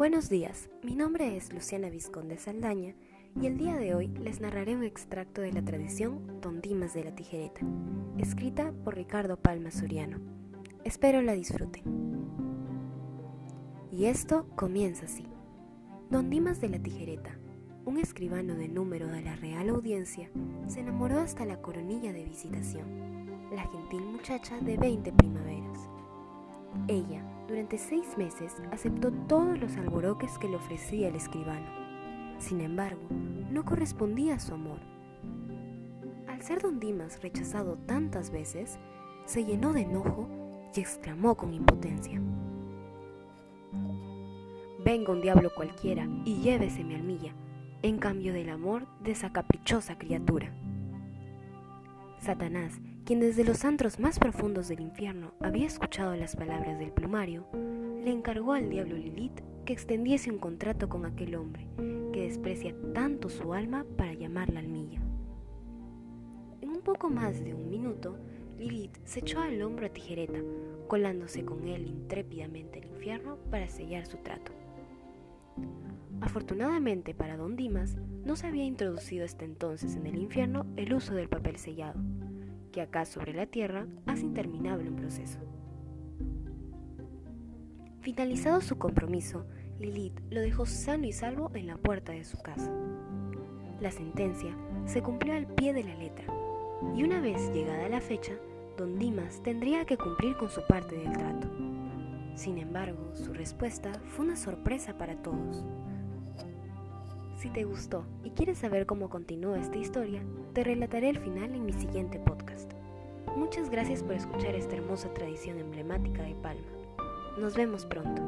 Buenos días, mi nombre es Luciana Vizconde Saldaña y el día de hoy les narraré un extracto de la tradición Don Dimas de la Tijereta, escrita por Ricardo Palma Soriano. Espero la disfruten. Y esto comienza así. Don Dimas de la Tijereta, un escribano de número de la Real Audiencia, se enamoró hasta la coronilla de visitación, la gentil muchacha de 20 primaveras. Ella, durante seis meses, aceptó todos los alboroques que le ofrecía el escribano. Sin embargo, no correspondía a su amor. Al ser don Dimas rechazado tantas veces, se llenó de enojo y exclamó con impotencia. Venga un diablo cualquiera y llévese mi almilla, en cambio del amor de esa caprichosa criatura. Satanás, quien desde los antros más profundos del infierno había escuchado las palabras del plumario, le encargó al diablo Lilith que extendiese un contrato con aquel hombre, que desprecia tanto su alma para llamarla almilla. En un poco más de un minuto, Lilith se echó al hombro a Tijereta, colándose con él intrépidamente al infierno para sellar su trato. Afortunadamente para don Dimas, no se había introducido hasta entonces en el infierno el uso del papel sellado, que acá sobre la tierra hace interminable un proceso. Finalizado su compromiso, Lilith lo dejó sano y salvo en la puerta de su casa. La sentencia se cumplió al pie de la letra, y una vez llegada la fecha, don Dimas tendría que cumplir con su parte del trato. Sin embargo, su respuesta fue una sorpresa para todos. Si te gustó y quieres saber cómo continúa esta historia, te relataré el final en mi siguiente podcast. Muchas gracias por escuchar esta hermosa tradición emblemática de Palma. Nos vemos pronto.